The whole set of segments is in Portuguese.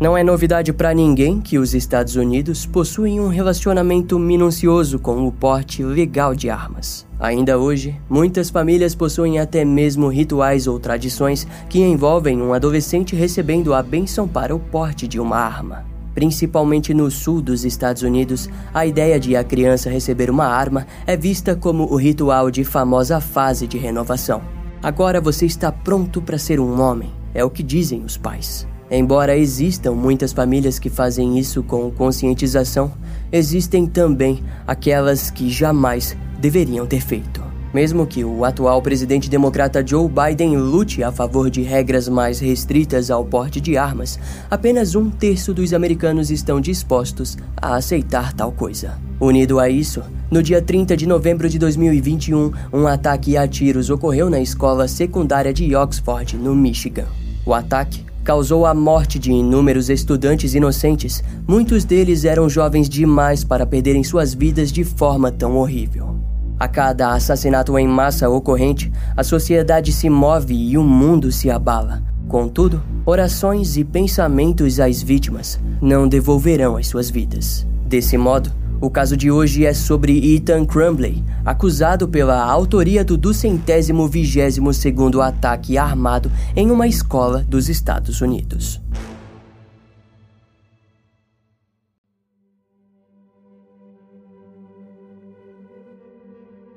Não é novidade para ninguém que os Estados Unidos possuem um relacionamento minucioso com o porte legal de armas. Ainda hoje, muitas famílias possuem até mesmo rituais ou tradições que envolvem um adolescente recebendo a benção para o porte de uma arma. Principalmente no sul dos Estados Unidos, a ideia de a criança receber uma arma é vista como o ritual de famosa fase de renovação. Agora você está pronto para ser um homem, é o que dizem os pais. Embora existam muitas famílias que fazem isso com conscientização, existem também aquelas que jamais deveriam ter feito. Mesmo que o atual presidente democrata Joe Biden lute a favor de regras mais restritas ao porte de armas, apenas um terço dos americanos estão dispostos a aceitar tal coisa. Unido a isso, no dia 30 de novembro de 2021, um ataque a tiros ocorreu na escola secundária de Oxford, no Michigan. O ataque causou a morte de inúmeros estudantes inocentes. Muitos deles eram jovens demais para perderem suas vidas de forma tão horrível. A cada assassinato em massa ocorrente, a sociedade se move e o mundo se abala. Contudo, orações e pensamentos às vítimas não devolverão as suas vidas. Desse modo, o caso de hoje é sobre Ethan Crumbley, acusado pela autoria do duzentésimo vigésimo segundo ataque armado em uma escola dos Estados Unidos.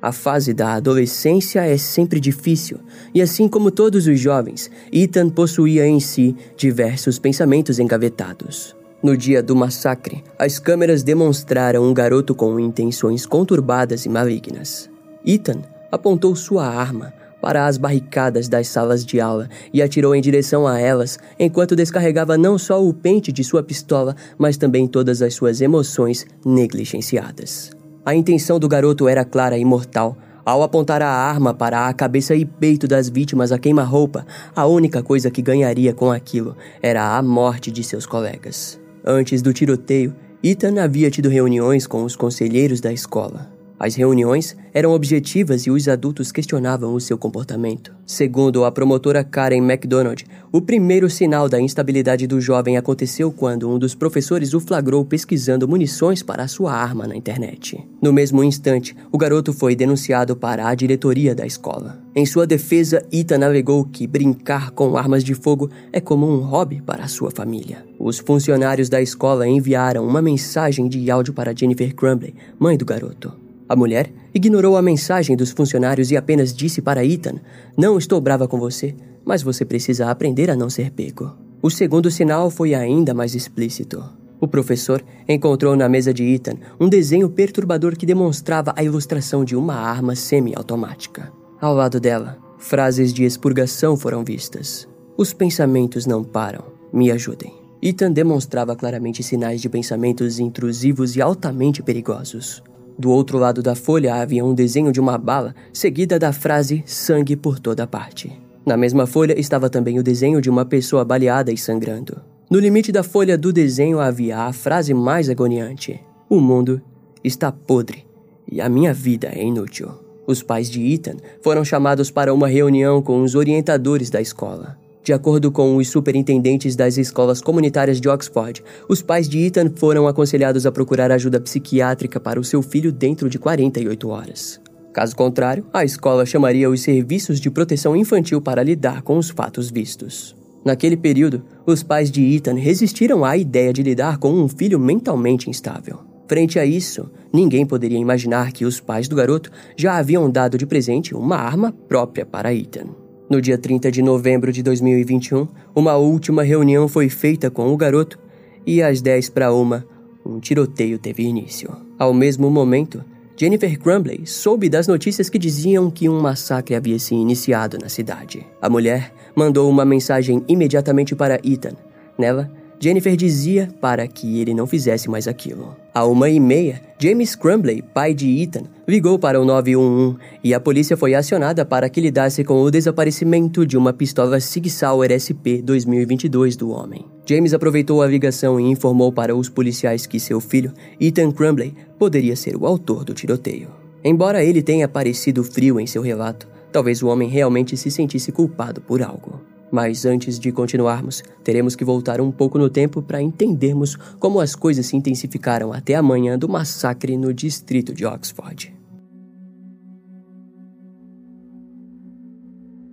A fase da adolescência é sempre difícil, e assim como todos os jovens, Ethan possuía em si diversos pensamentos engavetados. No dia do massacre, as câmeras demonstraram um garoto com intenções conturbadas e malignas. Ethan apontou sua arma para as barricadas das salas de aula e atirou em direção a elas, enquanto descarregava não só o pente de sua pistola, mas também todas as suas emoções negligenciadas. A intenção do garoto era clara e mortal. Ao apontar a arma para a cabeça e peito das vítimas a queima-roupa, a única coisa que ganharia com aquilo era a morte de seus colegas. Antes do tiroteio, Ethan havia tido reuniões com os conselheiros da escola. As reuniões eram objetivas e os adultos questionavam o seu comportamento. Segundo a promotora Karen MacDonald, o primeiro sinal da instabilidade do jovem aconteceu quando um dos professores o flagrou pesquisando munições para sua arma na internet. No mesmo instante, o garoto foi denunciado para a diretoria da escola. Em sua defesa, Ethan alegou que brincar com armas de fogo é como um hobby para sua família. Os funcionários da escola enviaram uma mensagem de áudio para Jennifer Crumbley, mãe do garoto. A mulher ignorou a mensagem dos funcionários e apenas disse para Ethan: Não estou brava com você, mas você precisa aprender a não ser pego. O segundo sinal foi ainda mais explícito. O professor encontrou na mesa de Ethan um desenho perturbador que demonstrava a ilustração de uma arma semiautomática. Ao lado dela, frases de expurgação foram vistas. Os pensamentos não param. Me ajudem. Ethan demonstrava claramente sinais de pensamentos intrusivos e altamente perigosos. Do outro lado da folha havia um desenho de uma bala, seguida da frase sangue por toda parte. Na mesma folha estava também o desenho de uma pessoa baleada e sangrando. No limite da folha do desenho havia a frase mais agoniante: O mundo está podre e a minha vida é inútil. Os pais de Ethan foram chamados para uma reunião com os orientadores da escola. De acordo com os superintendentes das escolas comunitárias de Oxford, os pais de Ethan foram aconselhados a procurar ajuda psiquiátrica para o seu filho dentro de 48 horas. Caso contrário, a escola chamaria os serviços de proteção infantil para lidar com os fatos vistos. Naquele período, os pais de Ethan resistiram à ideia de lidar com um filho mentalmente instável. Frente a isso, ninguém poderia imaginar que os pais do garoto já haviam dado de presente uma arma própria para Ethan. No dia 30 de novembro de 2021, uma última reunião foi feita com o garoto e às 10 para uma, um tiroteio teve início. Ao mesmo momento, Jennifer Crumbley soube das notícias que diziam que um massacre havia se iniciado na cidade. A mulher mandou uma mensagem imediatamente para Ethan. Nela, Jennifer dizia para que ele não fizesse mais aquilo. À uma e meia, James Crumbley, pai de Ethan, ligou para o 911 e a polícia foi acionada para que lidasse com o desaparecimento de uma pistola Sig Sauer SP 2022 do homem. James aproveitou a ligação e informou para os policiais que seu filho, Ethan Crumbley, poderia ser o autor do tiroteio. Embora ele tenha parecido frio em seu relato, talvez o homem realmente se sentisse culpado por algo. Mas antes de continuarmos, teremos que voltar um pouco no tempo para entendermos como as coisas se intensificaram até a manhã do massacre no distrito de Oxford.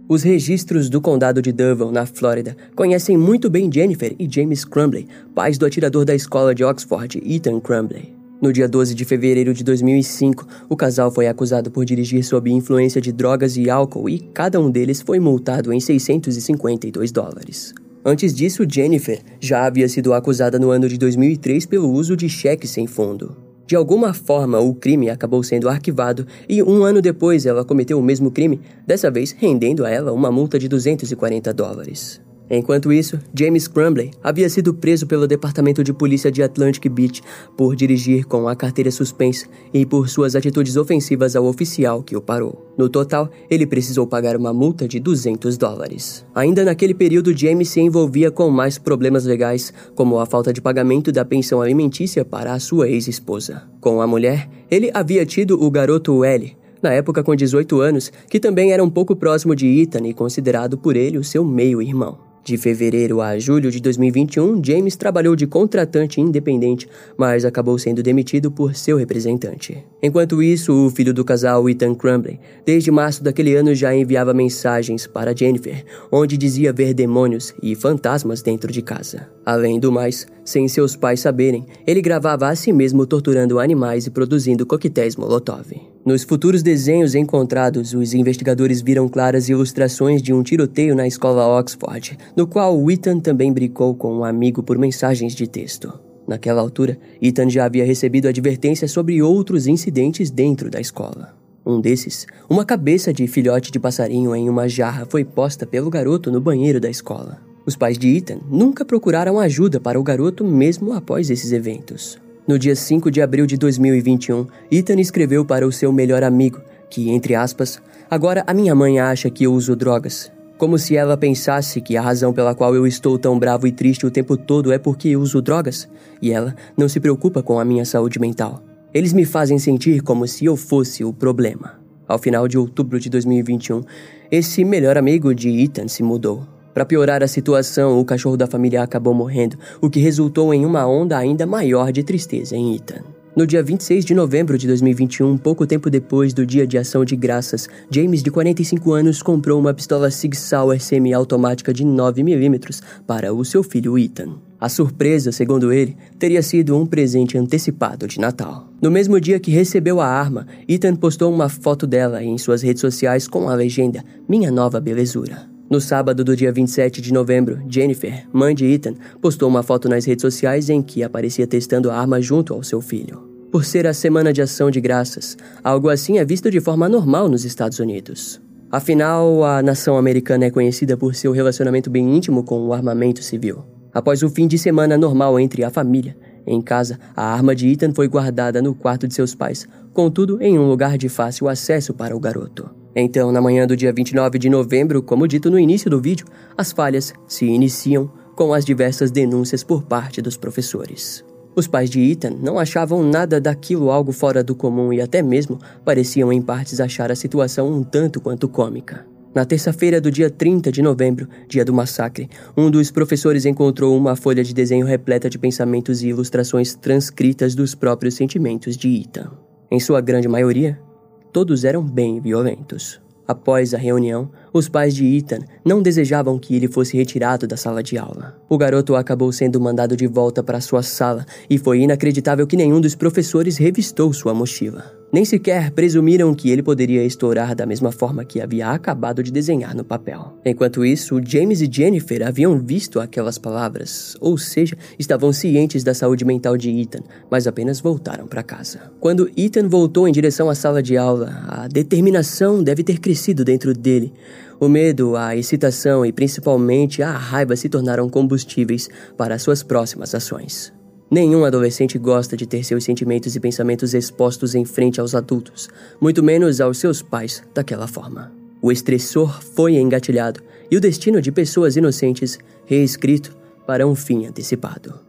Os registros do condado de Durham, na Flórida, conhecem muito bem Jennifer e James Crumbley, pais do atirador da escola de Oxford, Ethan Crumbley. No dia 12 de fevereiro de 2005, o casal foi acusado por dirigir sob influência de drogas e álcool e cada um deles foi multado em 652 dólares. Antes disso, Jennifer já havia sido acusada no ano de 2003 pelo uso de cheques sem fundo. De alguma forma, o crime acabou sendo arquivado e um ano depois ela cometeu o mesmo crime, dessa vez rendendo a ela uma multa de 240 dólares. Enquanto isso, James Crumbley havia sido preso pelo Departamento de Polícia de Atlantic Beach por dirigir com a carteira suspensa e por suas atitudes ofensivas ao oficial que o parou. No total, ele precisou pagar uma multa de 200 dólares. Ainda naquele período, James se envolvia com mais problemas legais, como a falta de pagamento da pensão alimentícia para a sua ex-esposa. Com a mulher, ele havia tido o garoto L, na época com 18 anos, que também era um pouco próximo de Ethan e considerado por ele o seu meio-irmão. De fevereiro a julho de 2021, James trabalhou de contratante independente, mas acabou sendo demitido por seu representante. Enquanto isso, o filho do casal, Ethan Crumbley, desde março daquele ano já enviava mensagens para Jennifer, onde dizia ver demônios e fantasmas dentro de casa. Além do mais, sem seus pais saberem, ele gravava a si mesmo torturando animais e produzindo coquetéis Molotov. Nos futuros desenhos encontrados, os investigadores viram claras ilustrações de um tiroteio na escola Oxford, no qual Ethan também brincou com um amigo por mensagens de texto. Naquela altura, Ethan já havia recebido advertências sobre outros incidentes dentro da escola. Um desses, uma cabeça de filhote de passarinho em uma jarra foi posta pelo garoto no banheiro da escola. Os pais de Ethan nunca procuraram ajuda para o garoto mesmo após esses eventos. No dia 5 de abril de 2021, Ethan escreveu para o seu melhor amigo, que, entre aspas, agora a minha mãe acha que eu uso drogas. Como se ela pensasse que a razão pela qual eu estou tão bravo e triste o tempo todo é porque eu uso drogas, e ela não se preocupa com a minha saúde mental. Eles me fazem sentir como se eu fosse o problema. Ao final de outubro de 2021, esse melhor amigo de Ethan se mudou. Para piorar a situação, o cachorro da família acabou morrendo, o que resultou em uma onda ainda maior de tristeza em Ethan. No dia 26 de novembro de 2021, pouco tempo depois do Dia de Ação de Graças, James, de 45 anos, comprou uma pistola Sig Sauer semi-automática de 9mm para o seu filho Ethan. A surpresa, segundo ele, teria sido um presente antecipado de Natal. No mesmo dia que recebeu a arma, Ethan postou uma foto dela em suas redes sociais com a legenda Minha Nova Belezura. No sábado do dia 27 de novembro, Jennifer, mãe de Ethan, postou uma foto nas redes sociais em que aparecia testando a arma junto ao seu filho. Por ser a semana de ação de graças, algo assim é visto de forma normal nos Estados Unidos. Afinal, a nação americana é conhecida por seu relacionamento bem íntimo com o armamento civil. Após o fim de semana normal entre a família, em casa, a arma de Ethan foi guardada no quarto de seus pais, contudo em um lugar de fácil acesso para o garoto. Então, na manhã do dia 29 de novembro, como dito no início do vídeo, as falhas se iniciam com as diversas denúncias por parte dos professores. Os pais de Ethan não achavam nada daquilo algo fora do comum e até mesmo pareciam em partes achar a situação um tanto quanto cômica. Na terça-feira do dia 30 de novembro, dia do massacre, um dos professores encontrou uma folha de desenho repleta de pensamentos e ilustrações transcritas dos próprios sentimentos de Ethan. Em sua grande maioria, Todos eram bem violentos. Após a reunião, os pais de Ethan não desejavam que ele fosse retirado da sala de aula. O garoto acabou sendo mandado de volta para sua sala e foi inacreditável que nenhum dos professores revistou sua mochila. Nem sequer presumiram que ele poderia estourar da mesma forma que havia acabado de desenhar no papel. Enquanto isso, James e Jennifer haviam visto aquelas palavras, ou seja, estavam cientes da saúde mental de Ethan, mas apenas voltaram para casa. Quando Ethan voltou em direção à sala de aula, a determinação deve ter crescido dentro dele. O medo, a excitação e principalmente a raiva se tornaram combustíveis para suas próximas ações. Nenhum adolescente gosta de ter seus sentimentos e pensamentos expostos em frente aos adultos, muito menos aos seus pais, daquela forma. O estressor foi engatilhado e o destino de pessoas inocentes reescrito para um fim antecipado.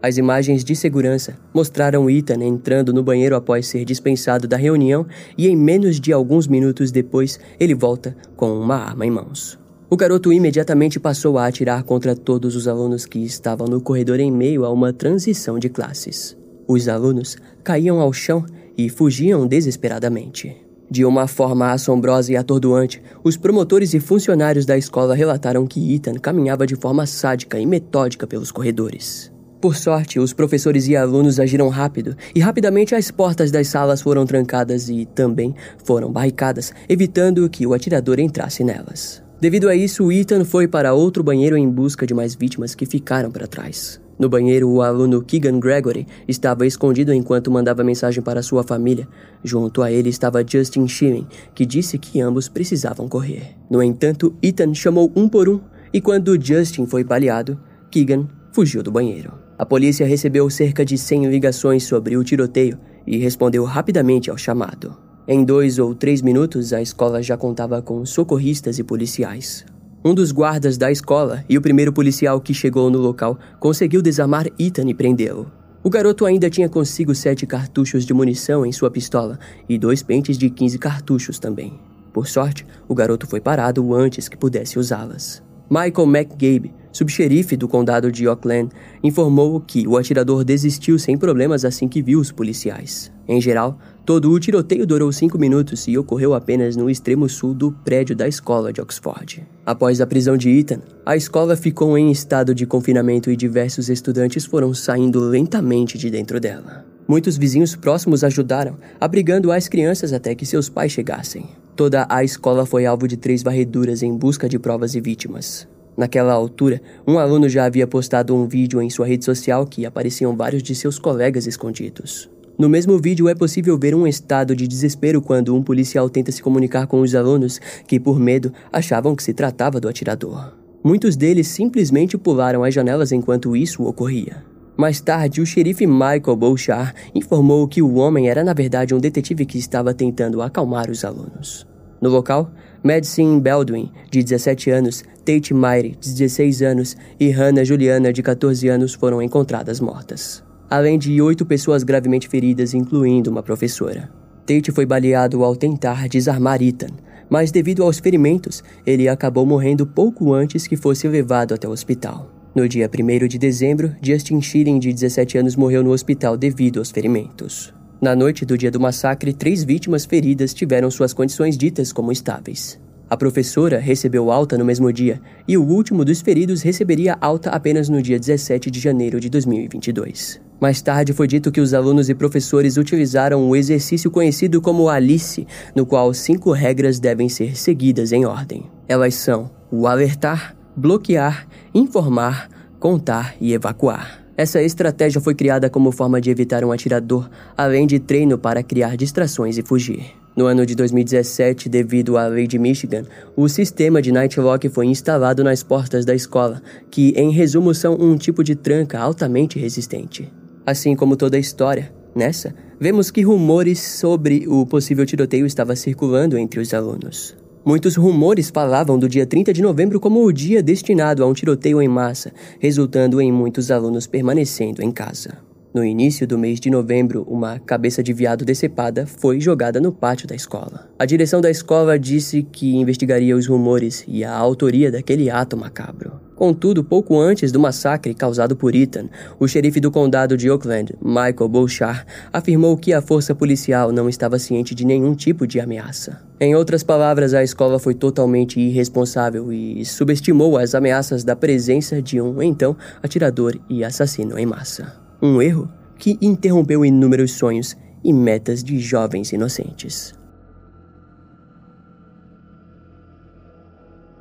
As imagens de segurança mostraram Ethan entrando no banheiro após ser dispensado da reunião e em menos de alguns minutos depois ele volta com uma arma em mãos. O garoto imediatamente passou a atirar contra todos os alunos que estavam no corredor em meio a uma transição de classes. Os alunos caíam ao chão e fugiam desesperadamente. De uma forma assombrosa e atordoante, os promotores e funcionários da escola relataram que Ethan caminhava de forma sádica e metódica pelos corredores. Por sorte, os professores e alunos agiram rápido e rapidamente as portas das salas foram trancadas e também foram barricadas, evitando que o atirador entrasse nelas. Devido a isso, Ethan foi para outro banheiro em busca de mais vítimas que ficaram para trás. No banheiro, o aluno Keegan Gregory estava escondido enquanto mandava mensagem para sua família. Junto a ele estava Justin Sheeran, que disse que ambos precisavam correr. No entanto, Ethan chamou um por um, e quando Justin foi baleado, Keegan fugiu do banheiro. A polícia recebeu cerca de 100 ligações sobre o tiroteio e respondeu rapidamente ao chamado. Em dois ou três minutos, a escola já contava com socorristas e policiais. Um dos guardas da escola e o primeiro policial que chegou no local conseguiu desarmar Ethan e prendê-lo. O garoto ainda tinha consigo sete cartuchos de munição em sua pistola e dois pentes de 15 cartuchos também. Por sorte, o garoto foi parado antes que pudesse usá-las. Michael McGabe, subxerife do condado de Oakland, informou que o atirador desistiu sem problemas assim que viu os policiais. Em geral, todo o tiroteio durou cinco minutos e ocorreu apenas no extremo sul do prédio da escola de Oxford. Após a prisão de Ethan, a escola ficou em estado de confinamento e diversos estudantes foram saindo lentamente de dentro dela. Muitos vizinhos próximos ajudaram, abrigando as crianças até que seus pais chegassem. Toda a escola foi alvo de três varreduras em busca de provas e vítimas. Naquela altura, um aluno já havia postado um vídeo em sua rede social que apareciam vários de seus colegas escondidos. No mesmo vídeo é possível ver um estado de desespero quando um policial tenta se comunicar com os alunos que, por medo, achavam que se tratava do atirador. Muitos deles simplesmente pularam as janelas enquanto isso ocorria. Mais tarde, o xerife Michael Bouchard informou que o homem era na verdade um detetive que estava tentando acalmar os alunos. No local, Madison Baldwin, de 17 anos, Tate Myre, de 16 anos, e Hannah Juliana, de 14 anos, foram encontradas mortas. Além de oito pessoas gravemente feridas, incluindo uma professora. Tate foi baleado ao tentar desarmar Ethan, mas devido aos ferimentos, ele acabou morrendo pouco antes que fosse levado até o hospital. No dia 1 de dezembro, Justin Schilling, de 17 anos, morreu no hospital devido aos ferimentos. Na noite do dia do massacre, três vítimas feridas tiveram suas condições ditas como estáveis. A professora recebeu alta no mesmo dia e o último dos feridos receberia alta apenas no dia 17 de janeiro de 2022. Mais tarde foi dito que os alunos e professores utilizaram o exercício conhecido como Alice, no qual cinco regras devem ser seguidas em ordem. Elas são o alertar, bloquear, informar, contar e evacuar. Essa estratégia foi criada como forma de evitar um atirador, além de treino para criar distrações e fugir. No ano de 2017, devido à lei de Michigan, o sistema de Nightlock foi instalado nas portas da escola, que, em resumo, são um tipo de tranca altamente resistente. Assim como toda a história, nessa, vemos que rumores sobre o possível tiroteio estava circulando entre os alunos. Muitos rumores falavam do dia 30 de novembro como o dia destinado a um tiroteio em massa, resultando em muitos alunos permanecendo em casa. No início do mês de novembro, uma cabeça de viado decepada foi jogada no pátio da escola. A direção da escola disse que investigaria os rumores e a autoria daquele ato macabro. Contudo, pouco antes do massacre causado por Ethan, o xerife do condado de Oakland, Michael Bouchard, afirmou que a força policial não estava ciente de nenhum tipo de ameaça. Em outras palavras, a escola foi totalmente irresponsável e subestimou as ameaças da presença de um, então, atirador e assassino em massa. Um erro que interrompeu inúmeros sonhos e metas de jovens inocentes.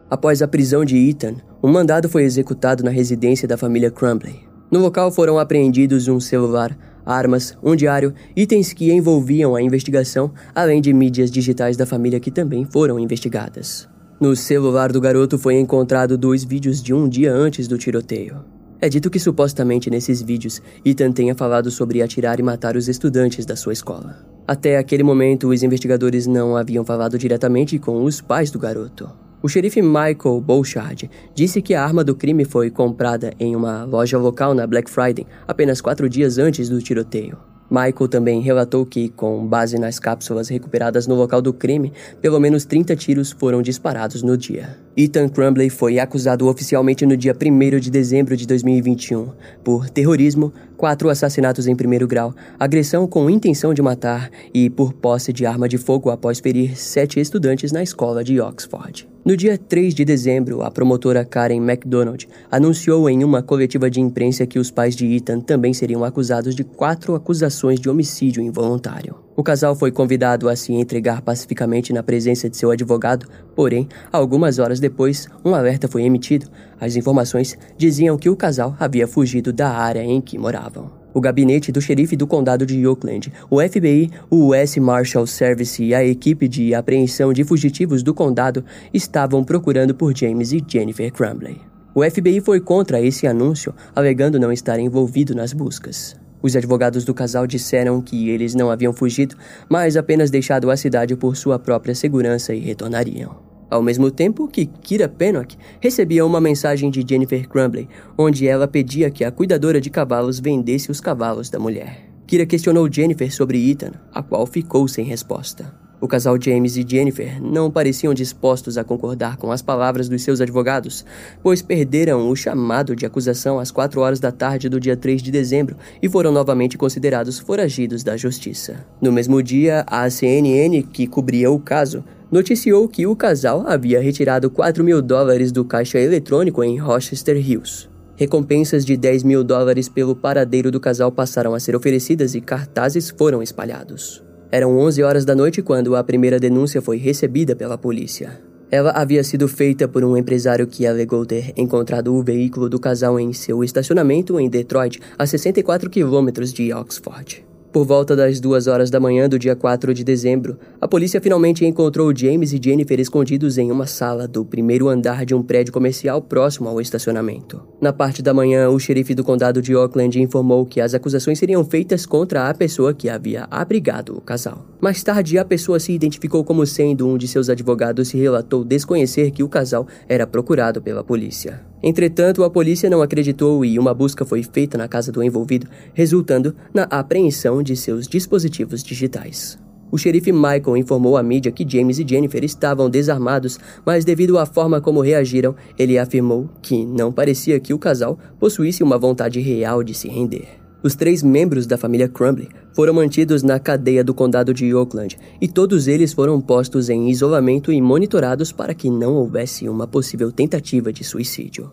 Após a prisão de Ethan, um mandado foi executado na residência da família Crumbley. No local foram apreendidos um celular, armas, um diário, itens que envolviam a investigação, além de mídias digitais da família que também foram investigadas. No celular do garoto foi encontrado dois vídeos de um dia antes do tiroteio. É dito que supostamente nesses vídeos Ethan tenha falado sobre atirar e matar os estudantes da sua escola. Até aquele momento, os investigadores não haviam falado diretamente com os pais do garoto. O xerife Michael Bouchard disse que a arma do crime foi comprada em uma loja local na Black Friday apenas quatro dias antes do tiroteio. Michael também relatou que, com base nas cápsulas recuperadas no local do crime, pelo menos 30 tiros foram disparados no dia. Ethan Crumbley foi acusado oficialmente no dia 1 de dezembro de 2021 por terrorismo, quatro assassinatos em primeiro grau, agressão com intenção de matar e por posse de arma de fogo após ferir sete estudantes na escola de Oxford. No dia 3 de dezembro, a promotora Karen MacDonald anunciou em uma coletiva de imprensa que os pais de Ethan também seriam acusados de quatro acusações de homicídio involuntário. O casal foi convidado a se entregar pacificamente na presença de seu advogado, porém, algumas horas depois, um alerta foi emitido. As informações diziam que o casal havia fugido da área em que moravam. O gabinete do xerife do condado de Oakland, o FBI, o US Marshal Service e a equipe de apreensão de fugitivos do condado estavam procurando por James e Jennifer Crumbley. O FBI foi contra esse anúncio, alegando não estar envolvido nas buscas. Os advogados do casal disseram que eles não haviam fugido, mas apenas deixado a cidade por sua própria segurança e retornariam. Ao mesmo tempo que Kira Pennock recebia uma mensagem de Jennifer Crumbley, onde ela pedia que a cuidadora de cavalos vendesse os cavalos da mulher. Kira questionou Jennifer sobre Ethan, a qual ficou sem resposta. O casal James e Jennifer não pareciam dispostos a concordar com as palavras dos seus advogados, pois perderam o chamado de acusação às 4 horas da tarde do dia 3 de dezembro e foram novamente considerados foragidos da justiça. No mesmo dia, a CNN, que cobria o caso, noticiou que o casal havia retirado 4 mil dólares do caixa eletrônico em Rochester Hills. Recompensas de 10 mil dólares pelo paradeiro do casal passaram a ser oferecidas e cartazes foram espalhados. Eram 11 horas da noite quando a primeira denúncia foi recebida pela polícia. Ela havia sido feita por um empresário que alegou ter encontrado o veículo do casal em seu estacionamento em Detroit, a 64 quilômetros de Oxford. Por volta das duas horas da manhã do dia 4 de dezembro, a polícia finalmente encontrou James e Jennifer escondidos em uma sala do primeiro andar de um prédio comercial próximo ao estacionamento. Na parte da manhã, o xerife do condado de Oakland informou que as acusações seriam feitas contra a pessoa que havia abrigado o casal. Mais tarde, a pessoa se identificou como sendo um de seus advogados e relatou desconhecer que o casal era procurado pela polícia. Entretanto, a polícia não acreditou e uma busca foi feita na casa do envolvido, resultando na apreensão de seus dispositivos digitais. O xerife Michael informou à mídia que James e Jennifer estavam desarmados, mas devido à forma como reagiram, ele afirmou que não parecia que o casal possuísse uma vontade real de se render. Os três membros da família Crumbley foram mantidos na cadeia do condado de Oakland e todos eles foram postos em isolamento e monitorados para que não houvesse uma possível tentativa de suicídio.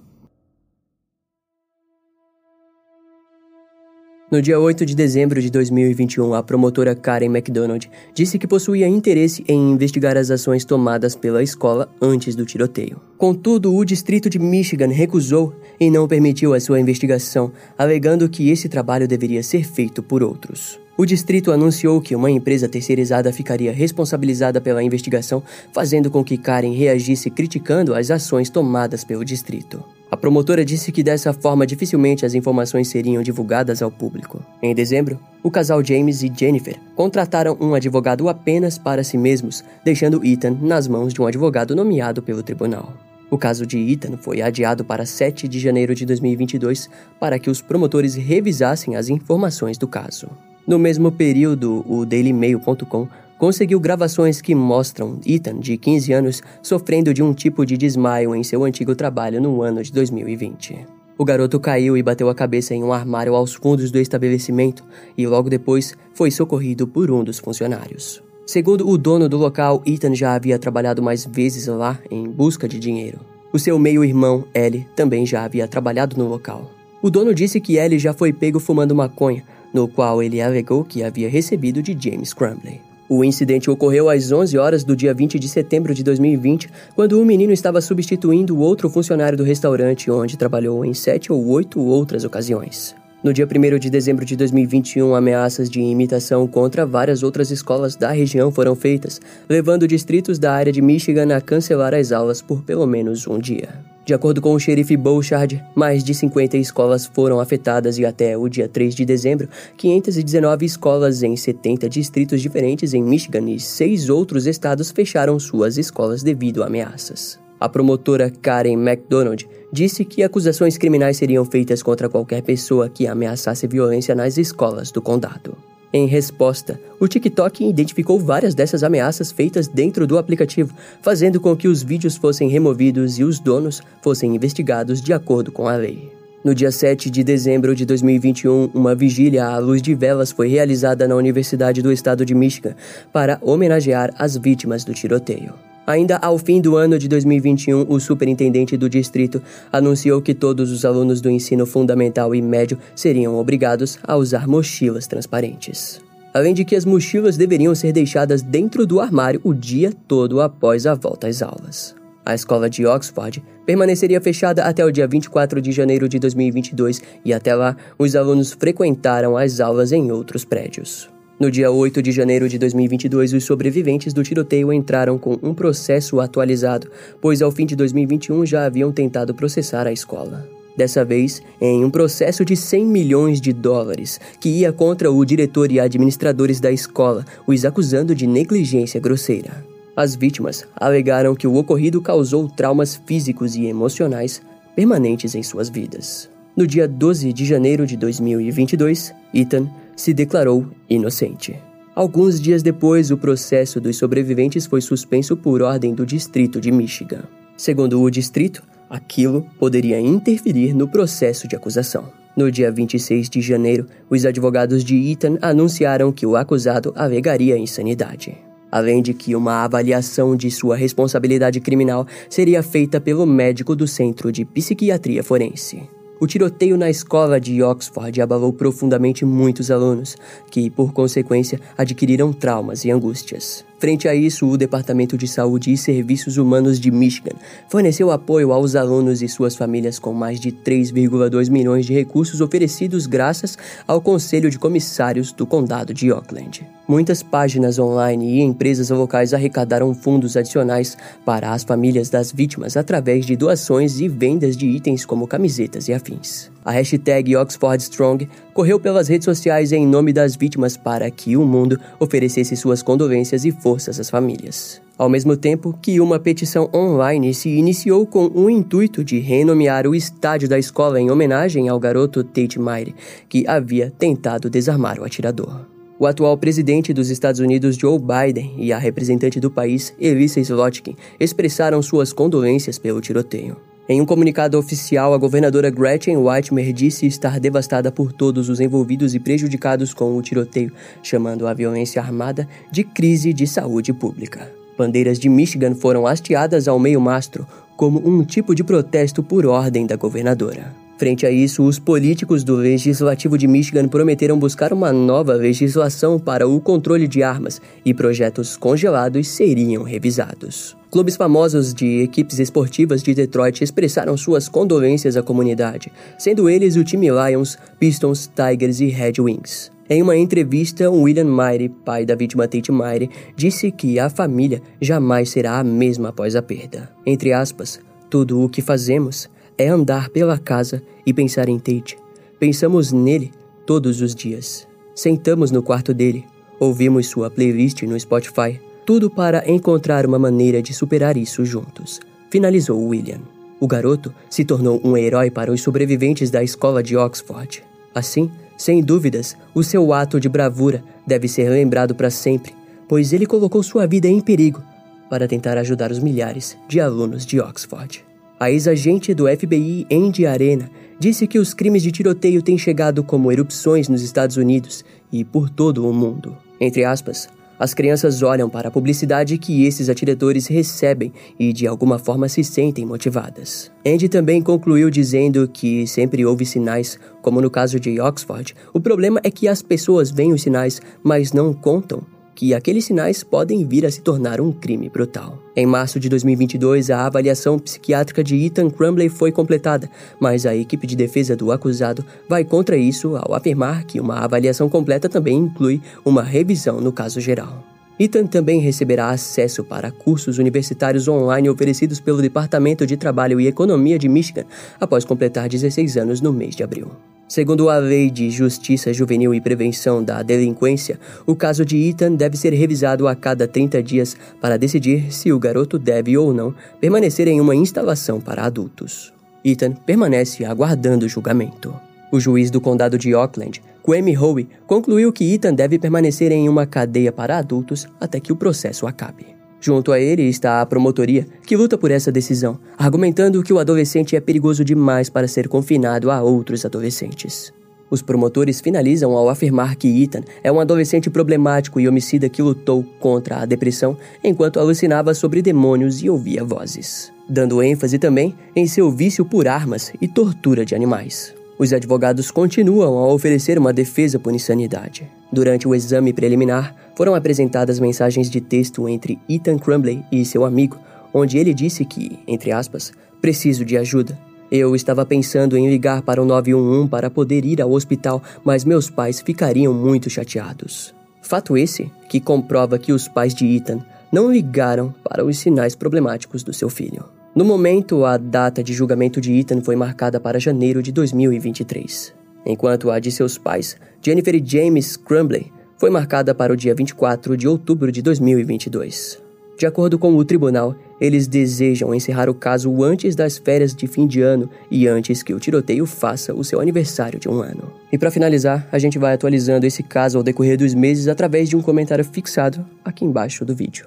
No dia 8 de dezembro de 2021, a promotora Karen MacDonald disse que possuía interesse em investigar as ações tomadas pela escola antes do tiroteio. Contudo, o distrito de Michigan recusou e não permitiu a sua investigação, alegando que esse trabalho deveria ser feito por outros. O distrito anunciou que uma empresa terceirizada ficaria responsabilizada pela investigação, fazendo com que Karen reagisse criticando as ações tomadas pelo distrito. A promotora disse que dessa forma dificilmente as informações seriam divulgadas ao público. Em dezembro, o casal James e Jennifer contrataram um advogado apenas para si mesmos, deixando Ethan nas mãos de um advogado nomeado pelo tribunal. O caso de Ethan foi adiado para 7 de janeiro de 2022 para que os promotores revisassem as informações do caso. No mesmo período, o DailyMail.com conseguiu gravações que mostram Ethan, de 15 anos, sofrendo de um tipo de desmaio em seu antigo trabalho no ano de 2020. O garoto caiu e bateu a cabeça em um armário aos fundos do estabelecimento e logo depois foi socorrido por um dos funcionários. Segundo o dono do local, Ethan já havia trabalhado mais vezes lá em busca de dinheiro. O seu meio-irmão, Ellie, também já havia trabalhado no local. O dono disse que Ellie já foi pego fumando maconha, no qual ele alegou que havia recebido de James Crumbley. O incidente ocorreu às 11 horas do dia 20 de setembro de 2020, quando o menino estava substituindo outro funcionário do restaurante onde trabalhou em sete ou oito outras ocasiões. No dia 1 de dezembro de 2021, ameaças de imitação contra várias outras escolas da região foram feitas, levando distritos da área de Michigan a cancelar as aulas por pelo menos um dia. De acordo com o xerife Bouchard, mais de 50 escolas foram afetadas e até o dia 3 de dezembro, 519 escolas em 70 distritos diferentes em Michigan e seis outros estados fecharam suas escolas devido a ameaças. A promotora Karen MacDonald disse que acusações criminais seriam feitas contra qualquer pessoa que ameaçasse violência nas escolas do condado. Em resposta, o TikTok identificou várias dessas ameaças feitas dentro do aplicativo, fazendo com que os vídeos fossem removidos e os donos fossem investigados de acordo com a lei. No dia 7 de dezembro de 2021, uma vigília à luz de velas foi realizada na Universidade do Estado de Michigan para homenagear as vítimas do tiroteio. Ainda ao fim do ano de 2021, o superintendente do distrito anunciou que todos os alunos do ensino fundamental e médio seriam obrigados a usar mochilas transparentes. Além de que as mochilas deveriam ser deixadas dentro do armário o dia todo após a volta às aulas. A escola de Oxford permaneceria fechada até o dia 24 de janeiro de 2022 e até lá os alunos frequentaram as aulas em outros prédios. No dia 8 de janeiro de 2022, os sobreviventes do tiroteio entraram com um processo atualizado, pois ao fim de 2021 já haviam tentado processar a escola. Dessa vez, em um processo de 100 milhões de dólares, que ia contra o diretor e administradores da escola, os acusando de negligência grosseira. As vítimas alegaram que o ocorrido causou traumas físicos e emocionais permanentes em suas vidas. No dia 12 de janeiro de 2022, Ethan se declarou inocente. Alguns dias depois, o processo dos sobreviventes foi suspenso por ordem do Distrito de Michigan. Segundo o distrito, aquilo poderia interferir no processo de acusação. No dia 26 de janeiro, os advogados de Ethan anunciaram que o acusado alegaria insanidade. Além de que uma avaliação de sua responsabilidade criminal seria feita pelo médico do Centro de Psiquiatria Forense. O tiroteio na escola de Oxford abalou profundamente muitos alunos, que, por consequência, adquiriram traumas e angústias. Frente a isso, o Departamento de Saúde e Serviços Humanos de Michigan forneceu apoio aos alunos e suas famílias com mais de 3,2 milhões de recursos oferecidos graças ao Conselho de Comissários do Condado de Oakland. Muitas páginas online e empresas locais arrecadaram fundos adicionais para as famílias das vítimas através de doações e vendas de itens como camisetas e afins. A hashtag OxfordStrong correu pelas redes sociais em nome das vítimas para que o mundo oferecesse suas condolências e forças às famílias. Ao mesmo tempo que uma petição online se iniciou com o intuito de renomear o estádio da escola em homenagem ao garoto Tate Myre, que havia tentado desarmar o atirador. O atual presidente dos Estados Unidos, Joe Biden, e a representante do país, Elissa Slotkin, expressaram suas condolências pelo tiroteio. Em um comunicado oficial, a governadora Gretchen Whitmer disse estar devastada por todos os envolvidos e prejudicados com o tiroteio, chamando a violência armada de crise de saúde pública. Bandeiras de Michigan foram hasteadas ao meio-mastro como um tipo de protesto por ordem da governadora. Frente a isso, os políticos do Legislativo de Michigan prometeram buscar uma nova legislação para o controle de armas e projetos congelados seriam revisados. Clubes famosos de equipes esportivas de Detroit expressaram suas condolências à comunidade, sendo eles o time Lions, Pistons, Tigers e Red Wings. Em uma entrevista, William Myre, pai da vítima Tate Myre, disse que a família jamais será a mesma após a perda. Entre aspas, tudo o que fazemos é andar pela casa e pensar em Tate. Pensamos nele todos os dias. Sentamos no quarto dele, ouvimos sua playlist no Spotify tudo para encontrar uma maneira de superar isso juntos, finalizou William. O garoto se tornou um herói para os sobreviventes da escola de Oxford. Assim, sem dúvidas, o seu ato de bravura deve ser lembrado para sempre, pois ele colocou sua vida em perigo para tentar ajudar os milhares de alunos de Oxford. A ex-agente do FBI, Andy Arena, disse que os crimes de tiroteio têm chegado como erupções nos Estados Unidos e por todo o mundo. Entre aspas, as crianças olham para a publicidade que esses atiradores recebem e de alguma forma se sentem motivadas. Andy também concluiu dizendo que sempre houve sinais, como no caso de Oxford. O problema é que as pessoas veem os sinais, mas não contam que aqueles sinais podem vir a se tornar um crime brutal. Em março de 2022, a avaliação psiquiátrica de Ethan Crumbley foi completada, mas a equipe de defesa do acusado vai contra isso ao afirmar que uma avaliação completa também inclui uma revisão no caso geral. Ethan também receberá acesso para cursos universitários online oferecidos pelo Departamento de Trabalho e Economia de Michigan após completar 16 anos no mês de abril. Segundo a Lei de Justiça Juvenil e Prevenção da Delinquência, o caso de Ethan deve ser revisado a cada 30 dias para decidir se o garoto deve ou não permanecer em uma instalação para adultos. Ethan permanece aguardando julgamento. O juiz do condado de Auckland, Kwame Howe, concluiu que Ethan deve permanecer em uma cadeia para adultos até que o processo acabe. Junto a ele está a promotoria, que luta por essa decisão, argumentando que o adolescente é perigoso demais para ser confinado a outros adolescentes. Os promotores finalizam ao afirmar que Ethan é um adolescente problemático e homicida que lutou contra a depressão enquanto alucinava sobre demônios e ouvia vozes, dando ênfase também em seu vício por armas e tortura de animais. Os advogados continuam a oferecer uma defesa por insanidade. Durante o exame preliminar, foram apresentadas mensagens de texto entre Ethan Crumbley e seu amigo, onde ele disse que, entre aspas, preciso de ajuda. Eu estava pensando em ligar para o 911 para poder ir ao hospital, mas meus pais ficariam muito chateados. Fato esse que comprova que os pais de Ethan não ligaram para os sinais problemáticos do seu filho. No momento, a data de julgamento de Ethan foi marcada para janeiro de 2023, enquanto a de seus pais, Jennifer e James Crumbley, foi marcada para o dia 24 de outubro de 2022. De acordo com o tribunal, eles desejam encerrar o caso antes das férias de fim de ano e antes que o tiroteio faça o seu aniversário de um ano. E para finalizar, a gente vai atualizando esse caso ao decorrer dos meses através de um comentário fixado aqui embaixo do vídeo.